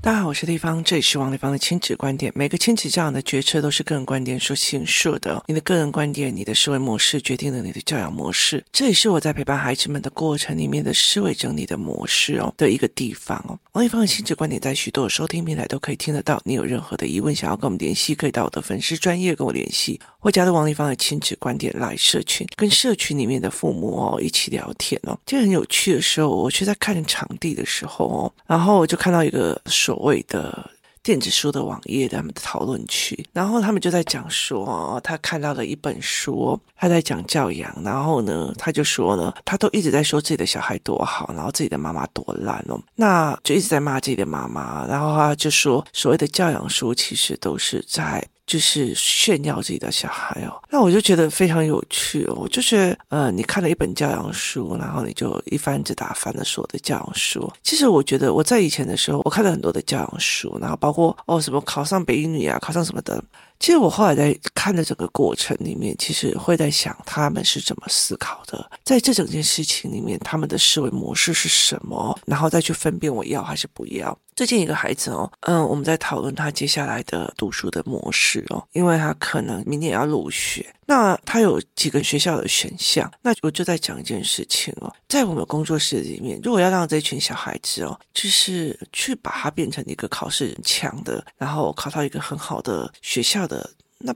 大家好，我是丽芳，这里是王丽芳的亲子观点。每个亲子教养的决策都是个人观点所形塑的。你的个人观点，你的思维模式决定了你的教养模式。这也是我在陪伴孩子们的过程里面的思维整理的模式哦的一个地方哦。王丽芳的亲子观点在许多收听平台都可以听得到。你有任何的疑问想要跟我们联系，可以到我的粉丝专业跟我联系，或加入王立芳的亲子观点来社群，跟社群里面的父母哦一起聊天哦。就很有趣的时候，我去在看场地的时候哦，然后我就看到一个所谓的。电子书的网页，他们的讨论区，然后他们就在讲说，他看到了一本书，他在讲教养，然后呢，他就说呢，他都一直在说自己的小孩多好，然后自己的妈妈多烂哦，那就一直在骂自己的妈妈，然后他就说，所谓的教养书其实都是在。就是炫耀自己的小孩哦，那我就觉得非常有趣哦。就是，呃，你看了一本教养书，然后你就一翻子打翻了所有的教养书。其实我觉得我在以前的时候，我看了很多的教养书，然后包括哦什么考上北英女啊，考上什么的。其实我后来在看的整个过程里面，其实会在想他们是怎么思考的，在这整件事情里面，他们的思维模式是什么，然后再去分辨我要还是不要。最近一个孩子哦，嗯，我们在讨论他接下来的读书的模式哦，因为他可能明年要入学。那他有几个学校的选项，那我就在讲一件事情哦，在我们工作室里面，如果要让这群小孩子哦，就是去把他变成一个考试很强的，然后考到一个很好的学校的那。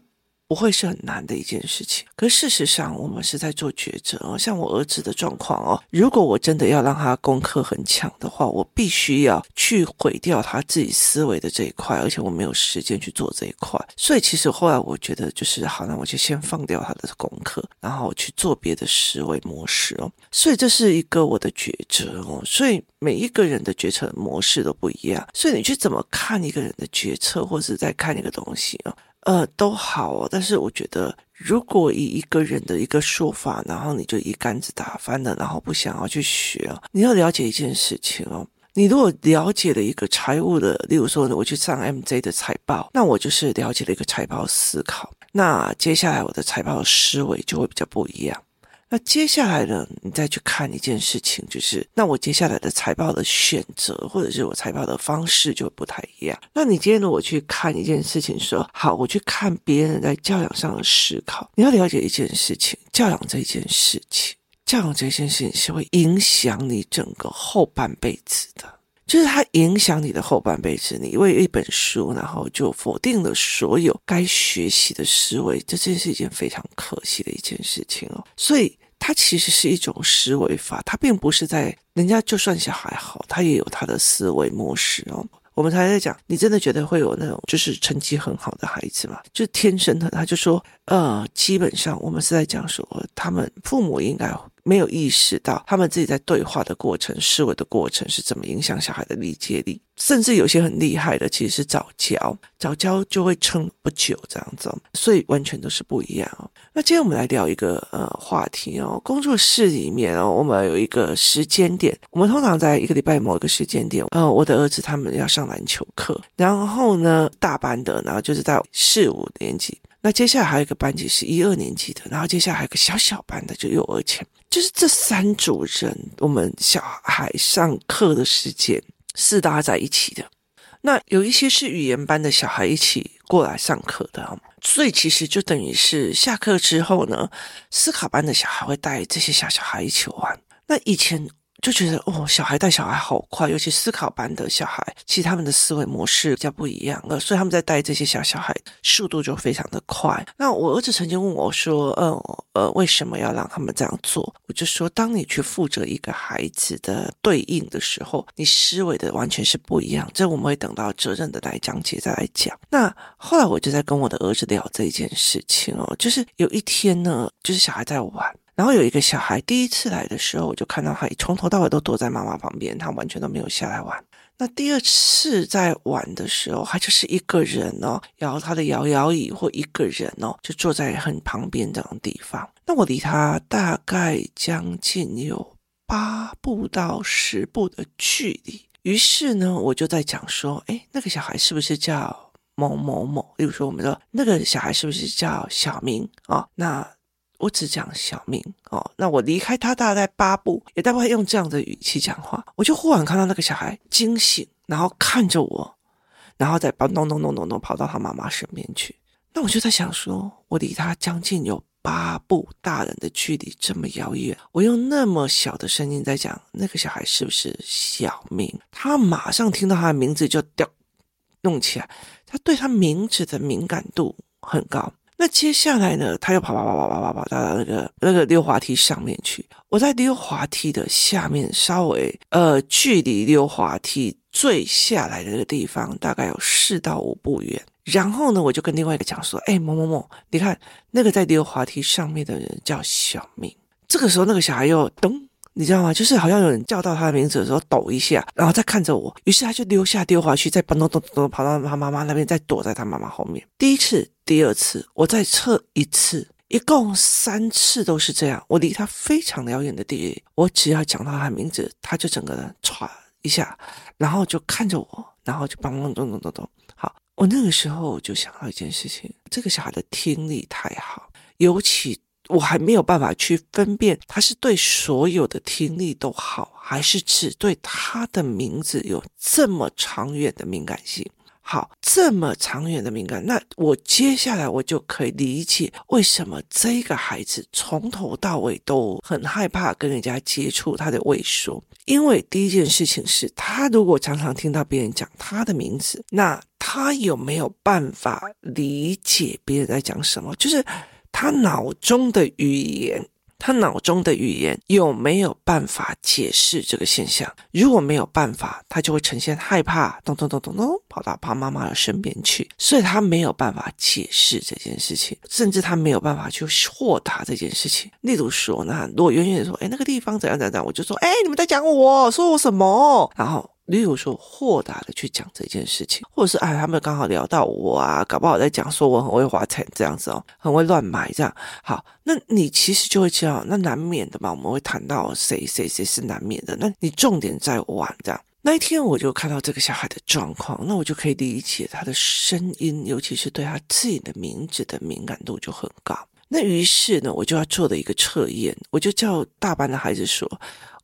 不会是很难的一件事情，可事实上，我们是在做抉择哦。像我儿子的状况哦，如果我真的要让他功课很强的话，我必须要去毁掉他自己思维的这一块，而且我没有时间去做这一块。所以，其实后来我觉得，就是好，那我就先放掉他的功课，然后去做别的思维模式哦。所以，这是一个我的抉择哦。所以，每一个人的决策模式都不一样。所以，你去怎么看一个人的决策，或者在看一个东西哦。呃，都好哦，但是我觉得，如果以一个人的一个说法，然后你就一竿子打翻了，然后不想要去学哦，你要了解一件事情哦，你如果了解了一个财务的，例如说，我去上 MJ 的财报，那我就是了解了一个财报思考，那接下来我的财报思维就会比较不一样。那接下来呢，你再去看一件事情，就是那我接下来的财报的选择，或者是我财报的方式就不太一样。那你今天如果去看一件事情说，好，我去看别人在教养上的思考，你要了解一件事情，教养这件事情，教养这件事情是会影响你整个后半辈子的。就是它影响你的后半辈子，你为一本书，然后就否定了所有该学习的思维，这真是一件非常可惜的一件事情哦。所以它其实是一种思维法，它并不是在人家就算小孩好，他也有他的思维模式哦。我们才在讲，你真的觉得会有那种就是成绩很好的孩子吗？就天生的，他就说，呃，基本上我们是在讲说，他们父母应该。没有意识到他们自己在对话的过程、思维的过程是怎么影响小孩的理解力，甚至有些很厉害的其实是早教，早教就会撑不久这样子，所以完全都是不一样哦。那今天我们来聊一个呃话题哦，工作室里面哦，我们有一个时间点，我们通常在一个礼拜某一个时间点，呃，我的儿子他们要上篮球课，然后呢，大班的，然后就是在四五年级。那接下来还有一个班级是一二年级的，然后接下来还有一个小小班的，就幼儿前，就是这三组人，我们小孩上课的时间是搭在一起的。那有一些是语言班的小孩一起过来上课的，所以其实就等于是下课之后呢，思考班的小孩会带这些小小孩一起玩。那以前。就觉得哦，小孩带小孩好快，尤其思考班的小孩，其实他们的思维模式比较不一样了，所以他们在带这些小小孩，速度就非常的快。那我儿子曾经问我说：“嗯，呃，为什么要让他们这样做？”我就说：“当你去负责一个孩子的对应的时候，你思维的完全是不一样。这我们会等到责任的来讲解再来讲。”那后来我就在跟我的儿子聊这一件事情哦，就是有一天呢，就是小孩在玩。然后有一个小孩第一次来的时候，我就看到他从头到尾都躲在妈妈旁边，他完全都没有下来玩。那第二次在玩的时候，他就是一个人哦，摇他的摇摇椅，或一个人哦，就坐在很旁边这种地方。那我离他大概将近有八步到十步的距离。于是呢，我就在讲说，哎，那个小孩是不是叫某某某？例如说，我们说那个小孩是不是叫小明啊？那我只讲小明哦。那我离开他大概八步，也大概用这样的语气讲话。我就忽然看到那个小孩惊醒，然后看着我，然后再咚咚咚咚咚咚跑到他妈妈身边去。那我就在想说，我离他将近有八步大人的距离这么遥远，我用那么小的声音在讲那个小孩是不是小明？他马上听到他的名字就掉弄起来，他对他名字的敏感度很高。那接下来呢，他又跑跑跑跑跑跑跑到那个那个溜滑梯上面去。我在溜滑梯的下面，稍微呃距离溜滑梯坠下来的那个地方，大概有四到五步远。然后呢，我就跟另外一个讲说：“哎，某某某，你看那个在溜滑梯上面的人叫小明。”这个时候，那个小孩又咚。你知道吗？就是好像有人叫到他的名字的时候，抖一下，然后再看着我，于是他就溜下溜滑去，再咚咚咚咚跑到他妈妈那边，再躲在他妈妈后面。第一次、第二次，我再测一次，一共三次都是这样。我离他非常遥远的地方，我只要讲到他的名字，他就整个人唰一下，然后就看着我，然后就咚咚咚咚咚咚。好，我那个时候就想到一件事情：这个小孩的听力太好，尤其。我还没有办法去分辨他是对所有的听力都好，还是只对他的名字有这么长远的敏感性。好，这么长远的敏感，那我接下来我就可以理解为什么这个孩子从头到尾都很害怕跟人家接触，他的畏缩。因为第一件事情是他如果常常听到别人讲他的名字，那他有没有办法理解别人在讲什么？就是。他脑中的语言，他脑中的语言有没有办法解释这个现象？如果没有办法，他就会呈现害怕，咚咚咚咚咚，跑到他妈妈的身边去。所以他没有办法解释这件事情，甚至他没有办法去豁达这件事情。例如说，那如果远远的说，哎，那个地方怎样怎样怎样，我就说，哎，你们在讲我，说我什么？然后。例如说，豁达的去讲这件事情，或者是哎，他们刚好聊到我啊，搞不好在讲说我很会花钱这样子哦，很会乱买这样。好，那你其实就会知道，那难免的嘛，我们会谈到谁谁谁是难免的。那你重点在玩这样。那一天我就看到这个小孩的状况，那我就可以理解他的声音，尤其是对他自己的名字的敏感度就很高。那于是呢，我就要做的一个测验，我就叫大班的孩子说。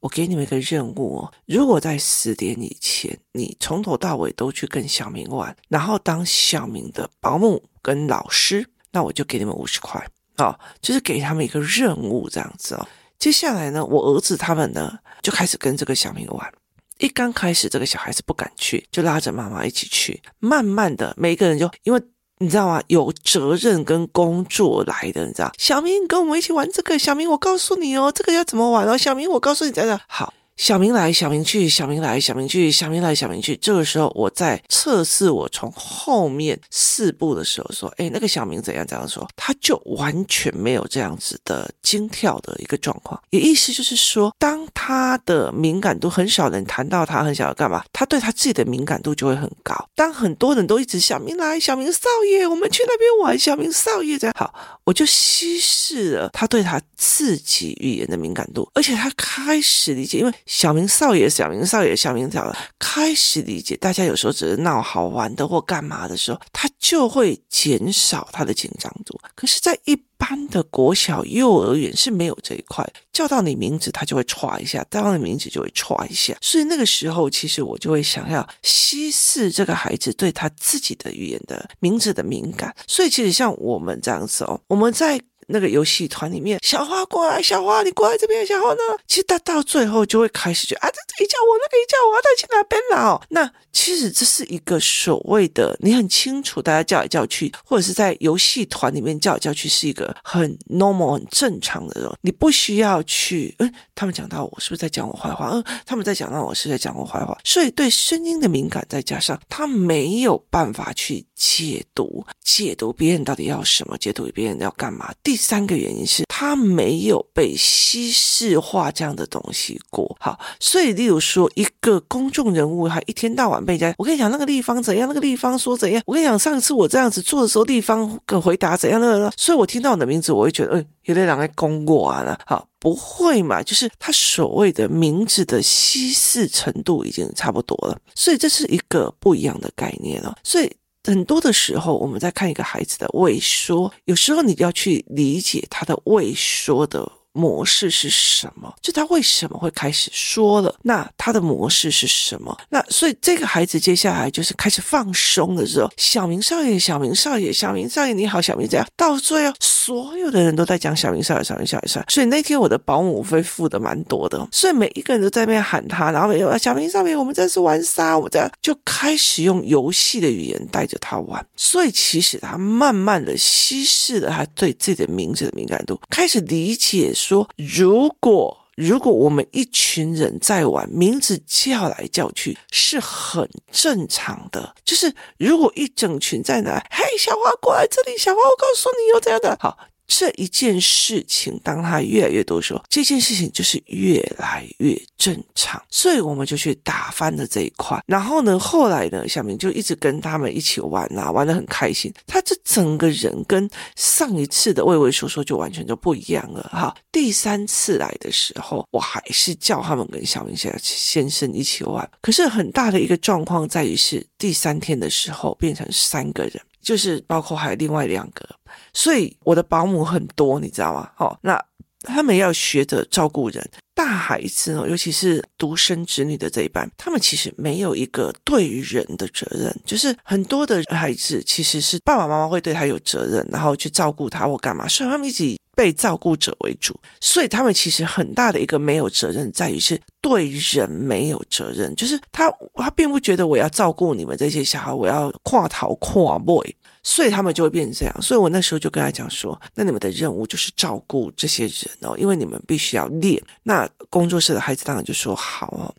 我给你们一个任务哦，如果在十点以前，你从头到尾都去跟小明玩，然后当小明的保姆跟老师，那我就给你们五十块哦，就是给他们一个任务这样子哦。接下来呢，我儿子他们呢就开始跟这个小明玩。一刚开始，这个小孩子不敢去，就拉着妈妈一起去。慢慢的，每一个人就因为。你知道吗？有责任跟工作来的，你知道？小明跟我们一起玩这个。小明，我告诉你哦，这个要怎么玩哦？小明，我告诉你，在这，好。小明来，小明去，小明来，小明去，小明来，小明去。这个时候，我在测试我从后面四步的时候说：“哎，那个小明怎样？怎样说，他就完全没有这样子的惊跳的一个状况。也意思就是说，当他的敏感度很少人谈到他很想要干嘛，他对他自己的敏感度就会很高。当很多人都一直小明来，小明少爷，我们去那边玩，小明少爷这样好，我就稀释了他对他自己语言的敏感度，而且他开始理解，因为。小明少爷，小明少爷，小明少爷开始理解，大家有时候只是闹好玩的或干嘛的时候，他就会减少他的紧张度。可是，在一般的国小、幼儿园是没有这一块，叫到你名字，他就会歘一下；叫到你名字就会歘一下。所以那个时候，其实我就会想要稀释这个孩子对他自己的语言的名字的敏感。所以，其实像我们这样子哦，我们在。那个游戏团里面，小花过来，小花你过来这边，小花呢？其实他到最后就会开始觉得啊，这这一叫我，那个一叫我，他去哪边了？那其实这是一个所谓的，你很清楚，大家叫来叫去，或者是在游戏团里面叫来叫去，是一个很 normal、很正常的人，你不需要去，嗯，他们讲到我是不是在讲我坏话？嗯，他们在讲到我是在讲我坏话，所以对声音的敏感，再加上他没有办法去解读，解读别人到底要什么，解读别人要干嘛。第三个原因是他没有被稀释化这样的东西过，好，所以例如说一个公众人物，他一天到晚被人家，我跟你讲那个地方怎样，那个地方说怎样，我跟你讲上一次我这样子做的时候，地方跟回答怎样的，所以我听到你的名字，我会觉得，嗯，有点两个公过啊，好，不会嘛，就是他所谓的名字的稀释程度已经差不多了，所以这是一个不一样的概念了，所以。很多的时候，我们在看一个孩子的畏缩，有时候你就要去理解他的畏缩的。模式是什么？就他为什么会开始说了？那他的模式是什么？那所以这个孩子接下来就是开始放松的时候，小明少爷，小明少爷，小明少爷你好，小明这样，到最后所有的人都在讲小明少爷，小明少爷，少爷。所以那天我的保姆费付的蛮多的，所以每一个人都在那边喊他，然后没有小明少爷，我们这是玩沙，我们这样就开始用游戏的语言带着他玩。所以其实他慢慢的稀释了他对自己的名字的敏感度，开始理解。说，如果如果我们一群人在玩，名字叫来叫去是很正常的。就是如果一整群在那，嘿，小花过来这里，小花，我告诉你有这样的好。这一件事情，当他越来越多说，这件事情就是越来越正常，所以我们就去打翻了这一块。然后呢，后来呢，小明就一直跟他们一起玩啊，玩得很开心。他这整个人跟上一次的畏畏缩缩就完全就不一样了哈。第三次来的时候，我还是叫他们跟小明先先生一起玩，可是很大的一个状况在于是第三天的时候变成三个人。就是包括还有另外两个，所以我的保姆很多，你知道吗？好，那他们要学着照顾人。大孩子哦，尤其是独生子女的这一班，他们其实没有一个对人的责任。就是很多的孩子其实是爸爸妈妈会对他有责任，然后去照顾他或干嘛，所以他们一直被照顾者为主。所以他们其实很大的一个没有责任，在于是对人没有责任。就是他他并不觉得我要照顾你们这些小孩，我要跨头跨 boy。所以他们就会变成这样，所以我那时候就跟他讲说，那你们的任务就是照顾这些人哦，因为你们必须要练。那工作室的孩子当然就说好哦，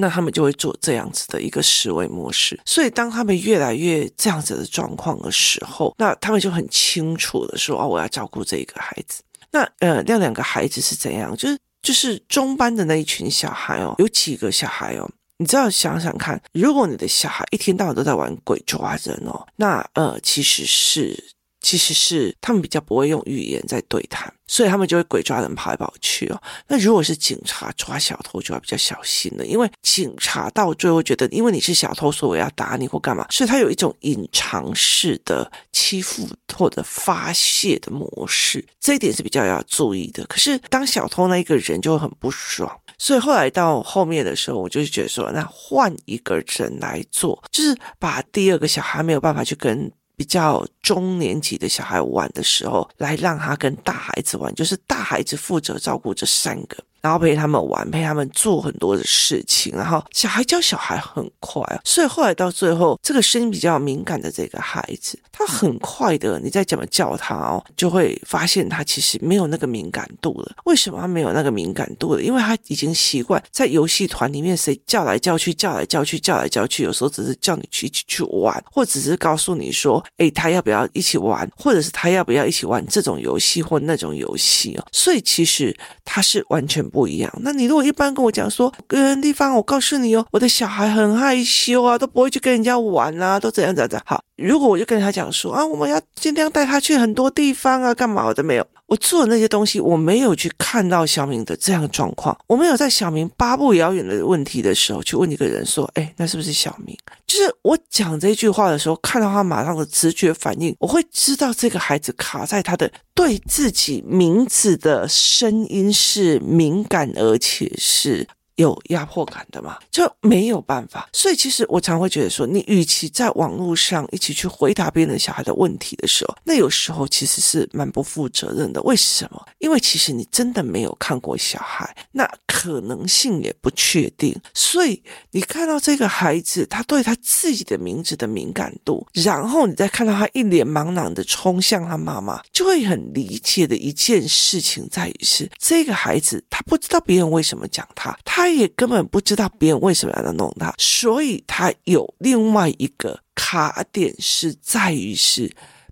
那他们就会做这样子的一个思维模式。所以当他们越来越这样子的状况的时候，那他们就很清楚的说，哦，我要照顾这一个孩子。那呃，那两个孩子是怎样？就是就是中班的那一群小孩哦，有几个小孩哦。你知道想想看，如果你的小孩一天到晚都在玩鬼抓人哦，那呃，其实是其实是他们比较不会用语言在对谈。所以他们就会鬼抓人跑来跑去哦。那如果是警察抓小偷，就要比较小心了，因为警察到最后觉得，因为你是小偷，所以我要打你或干嘛，所以他有一种隐藏式的欺负或者发泄的模式，这一点是比较要注意的。可是当小偷那一个人就会很不爽，所以后来到后面的时候，我就是觉得说，那换一个人来做，就是把第二个小孩没有办法去跟。比较中年级的小孩玩的时候，来让他跟大孩子玩，就是大孩子负责照顾这三个。然后陪他们玩，陪他们做很多的事情，然后小孩教小孩很快，所以后来到最后，这个声音比较敏感的这个孩子，他很快的，你再怎么叫他哦，就会发现他其实没有那个敏感度了。为什么他没有那个敏感度了？因为他已经习惯在游戏团里面，谁叫来叫去，叫来叫去，叫来叫去，有时候只是叫你去一起去玩，或只是告诉你说，诶，他要不要一起玩，或者是他要不要一起玩这种游戏或那种游戏哦。所以其实他是完全。不一样。那你如果一般跟我讲说，跟地方，我告诉你哦，我的小孩很害羞啊，都不会去跟人家玩啊，都怎样怎样怎样。好，如果我就跟他讲说啊，我们要尽量带他去很多地方啊，干嘛我都没有。我做的那些东西，我没有去看到小明的这样的状况，我没有在小明八步遥远的问题的时候去问一个人说，哎，那是不是小明？就是我讲这句话的时候，看到他马上的直觉反应，我会知道这个孩子卡在他的对自己名字的声音是敏感，而且是。有压迫感的嘛，就没有办法。所以其实我常会觉得说，你与其在网络上一起去回答别人小孩的问题的时候，那有时候其实是蛮不负责任的。为什么？因为其实你真的没有看过小孩，那可能性也不确定。所以你看到这个孩子，他对他自己的名字的敏感度，然后你再看到他一脸茫然的冲向他妈妈，就会很理解的一件事情在于是，这个孩子他不知道别人为什么讲他，他。他也根本不知道别人为什么要弄他，所以他有另外一个卡点是在于是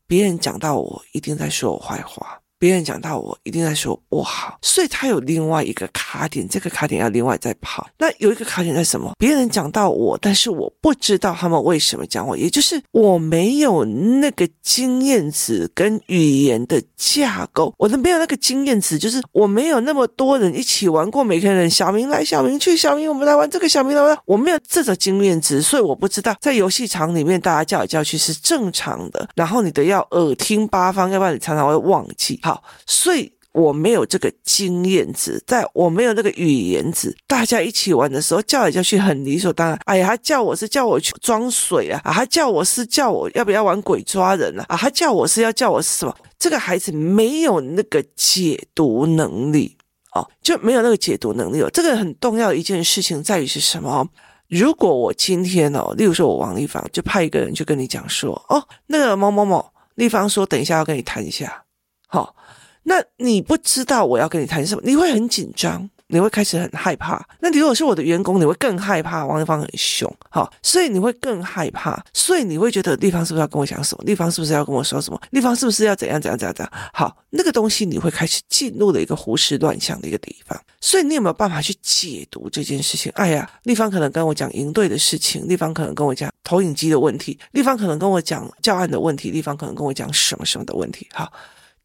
别人讲到我一定在说我坏话，别人讲到我，一定在说我好，所以他有另外一个卡点，这个卡点要另外再跑。那有一个卡点在什么？别人讲到我，但是我不知道他们为什么讲我，也就是我没有那个经验值跟语言的架构，我都没有那个经验值，就是我没有那么多人一起玩过，每个人小明来，小明去，小明我们来玩这个，小明来玩，我没有这种经验值，所以我不知道在游戏场里面大家叫来叫去是正常的，然后你的要耳听八方，要不然你常常会忘记。好，所以我没有这个经验值，在我没有那个语言值，大家一起玩的时候叫来叫去很理所当然。哎呀，他叫我是叫我去装水啊，啊，他叫我是叫我要不要玩鬼抓人啊，啊，他叫我是要叫我是什么？这个孩子没有那个解读能力哦，就没有那个解读能力哦。这个很重要一件事情在于是什么？如果我今天哦，例如说我王丽芳就派一个人就跟你讲说，哦，那个某某某，丽芳说等一下要跟你谈一下。好，那你不知道我要跟你谈什么，你会很紧张，你会开始很害怕。那你如果是我的员工，你会更害怕。王丽芳很凶，好，所以你会更害怕，所以你会觉得丽芳是不是要跟我讲什么？丽芳是不是要跟我说什么？丽芳是不是要怎样怎样怎样怎样？好，那个东西你会开始进入了一个胡思乱想的一个地方。所以你有没有办法去解读这件事情？哎呀，丽芳可能跟我讲营队的事情，丽芳可能跟我讲投影机的问题，丽芳可能跟我讲教案的问题，丽芳可能跟我讲什么什么的问题。好。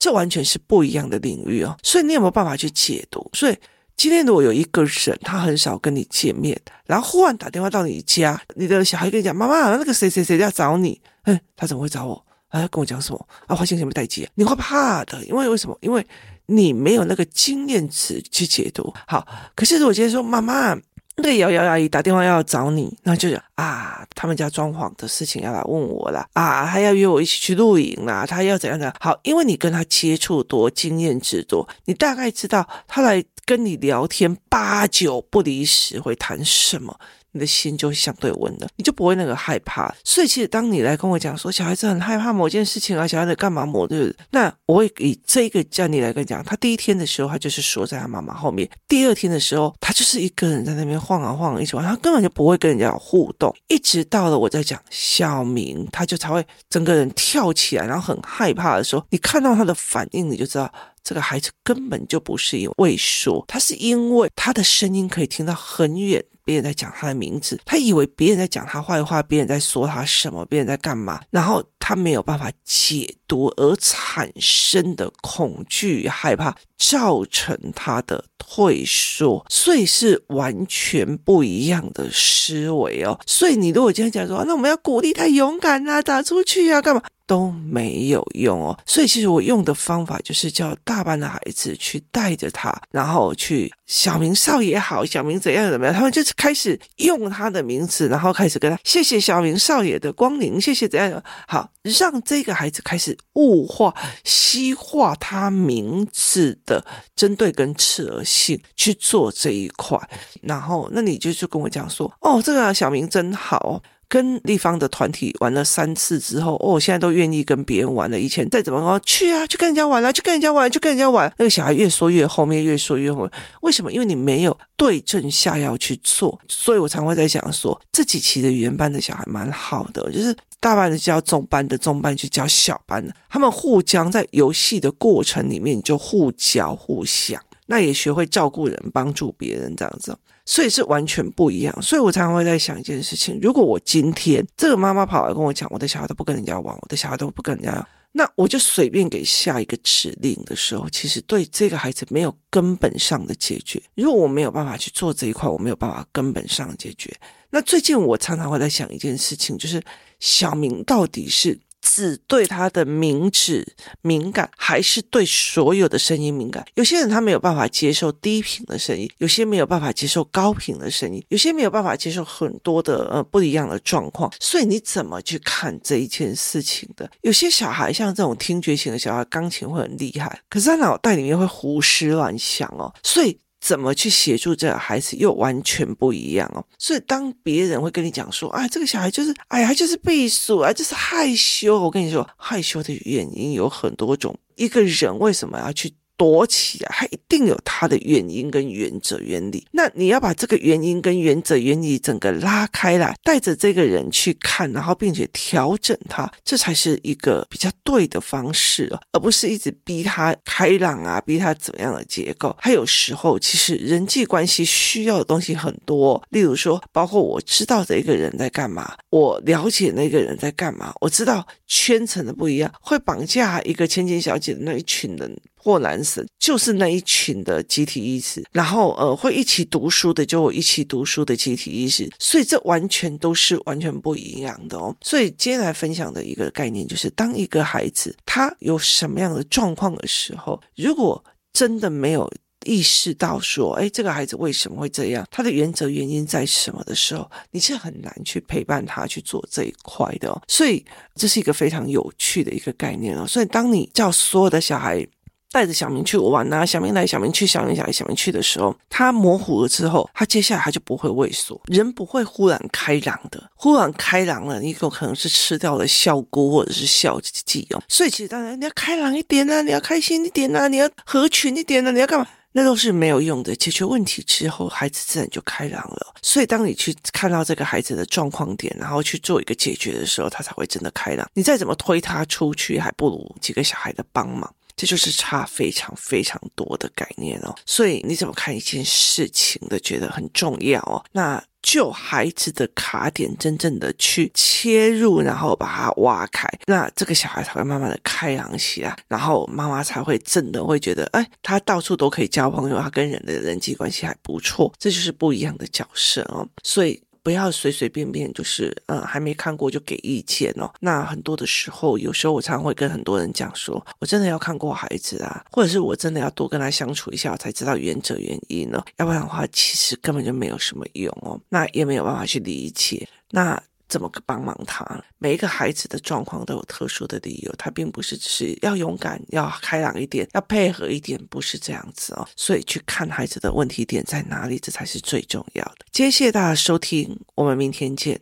这完全是不一样的领域哦，所以你有没有办法去解读？所以今天如果有一个人，他很少跟你见面，然后忽然打电话到你家，你的小孩跟你讲：“妈妈，那个谁谁谁要找你。”嗯，他怎么会找我？啊，跟我讲什么？啊，花钱什么代志？你会怕的，因为为什么？因为你没有那个经验值去解读。好，可是如果今天说妈妈。那个瑶瑶阿姨打电话要找你，那就是啊，他们家装潢的事情要来问我了啊，他要约我一起去露营啦，他要怎样的？好，因为你跟他接触多，经验之多，你大概知道他来跟你聊天，八九不离十会谈什么。你的心就相对稳了，你就不会那个害怕。所以，其实当你来跟我讲说小孩子很害怕某件事情啊，小孩子干嘛某日，那我会以这个叫你来跟你讲。他第一天的时候，他就是缩在他妈妈后面；第二天的时候，他就是一个人在那边晃啊晃啊，一直玩，他根本就不会跟人家互动。一直到了我在讲小明，他就才会整个人跳起来，然后很害怕的时候，你看到他的反应，你就知道这个孩子根本就不是因为说，他是因为他的声音可以听到很远。别人在讲他的名字，他以为别人在讲他坏话，别人在说他什么，别人在干嘛，然后他没有办法解读而产生的恐惧、害怕，造成他的退缩，所以是完全不一样的思维哦。所以你如果今天讲说，那我们要鼓励他勇敢啊，打出去啊，干嘛？都没有用哦，所以其实我用的方法就是叫大班的孩子去带着他，然后去小明少爷好，小明怎样怎么样，他们就是开始用他的名字，然后开始跟他谢谢小明少爷的光临，谢谢怎样好，让这个孩子开始物化、西化他名字的针对跟刺耳性去做这一块，然后那你就就跟我讲说，哦，这个小明真好。跟立方的团体玩了三次之后，哦，现在都愿意跟别人玩了。以前再怎么说，去啊，去跟人家玩啊，去跟人家玩，去跟人家玩。那个小孩越说越后面，越说越后面。为什么？因为你没有对症下药去做。所以我常会在讲说，这几期的语言班的小孩蛮好的，就是大班的教中班的，中班去教小班的，他们互相在游戏的过程里面就互教互相，那也学会照顾人，帮助别人这样子。所以是完全不一样，所以我常常会在想一件事情：如果我今天这个妈妈跑来跟我讲，我的小孩都不跟人家玩，我的小孩都不跟人家，那我就随便给下一个指令的时候，其实对这个孩子没有根本上的解决。如果我没有办法去做这一块，我没有办法根本上解决。那最近我常常会在想一件事情，就是小明到底是。只对他的名字敏感，还是对所有的声音敏感？有些人他没有办法接受低频的声音，有些没有办法接受高频的声音，有些没有办法接受很多的呃不一样的状况。所以你怎么去看这一件事情的？有些小孩像这种听觉型的小孩，钢琴会很厉害，可是他脑袋里面会胡思乱想哦，所以。怎么去协助这个孩子又完全不一样哦，所以当别人会跟你讲说，啊，这个小孩就是，哎呀，就是避暑啊，就是害羞。我跟你说，害羞的原因有很多种。一个人为什么要去躲起来，它一定有它的原因跟原则原理。那你要把这个原因跟原则原理整个拉开来，带着这个人去看，然后并且调整他，这才是一个比较对的方式哦，而不是一直逼他开朗啊，逼他怎么样的结构。还有时候其实人际关系需要的东西很多，例如说，包括我知道的一个人在干嘛，我了解那个人在干嘛，我知道圈层的不一样，会绑架一个千金小姐的那一群人。或男神就是那一群的集体意识，然后呃会一起读书的就一起读书的集体意识，所以这完全都是完全不一样的哦。所以今天来分享的一个概念就是，当一个孩子他有什么样的状况的时候，如果真的没有意识到说，哎，这个孩子为什么会这样，他的原则原因在什么的时候，你是很难去陪伴他去做这一块的哦。所以这是一个非常有趣的一个概念哦。所以当你叫所有的小孩。带着小明去玩呐、小明来，小明去，小明来，小明去的时候，他模糊了之后，他接下来他就不会畏缩，人不会忽然开朗的，忽然开朗了，你有可能是吃掉了笑菇或者是笑剂哦。所以其实当然你要开朗一点啊，你要开心一点啊，你要合群一点啊，你要干嘛？那都是没有用的。解决问题之后，孩子自然就开朗了。所以当你去看到这个孩子的状况点，然后去做一个解决的时候，他才会真的开朗。你再怎么推他出去，还不如几个小孩的帮忙。这就是差非常非常多的概念哦，所以你怎么看一件事情的，觉得很重要哦。那就孩子的卡点，真正的去切入，然后把它挖开，那这个小孩才会慢慢的开朗起来，然后妈妈才会真的会觉得，哎，他到处都可以交朋友，他跟人的人际关系还不错，这就是不一样的角色哦。所以。不要随随便便就是，嗯，还没看过就给意见哦。那很多的时候，有时候我常常会跟很多人讲说，我真的要看过孩子啊，或者是我真的要多跟他相处一下，我才知道原则原因呢。要不然的话，其实根本就没有什么用哦。那也没有办法去理解。那。怎么个帮忙他？每一个孩子的状况都有特殊的理由，他并不是只是要勇敢、要开朗一点、要配合一点，不是这样子哦。所以去看孩子的问题点在哪里，这才是最重要的。谢谢大家收听，我们明天见。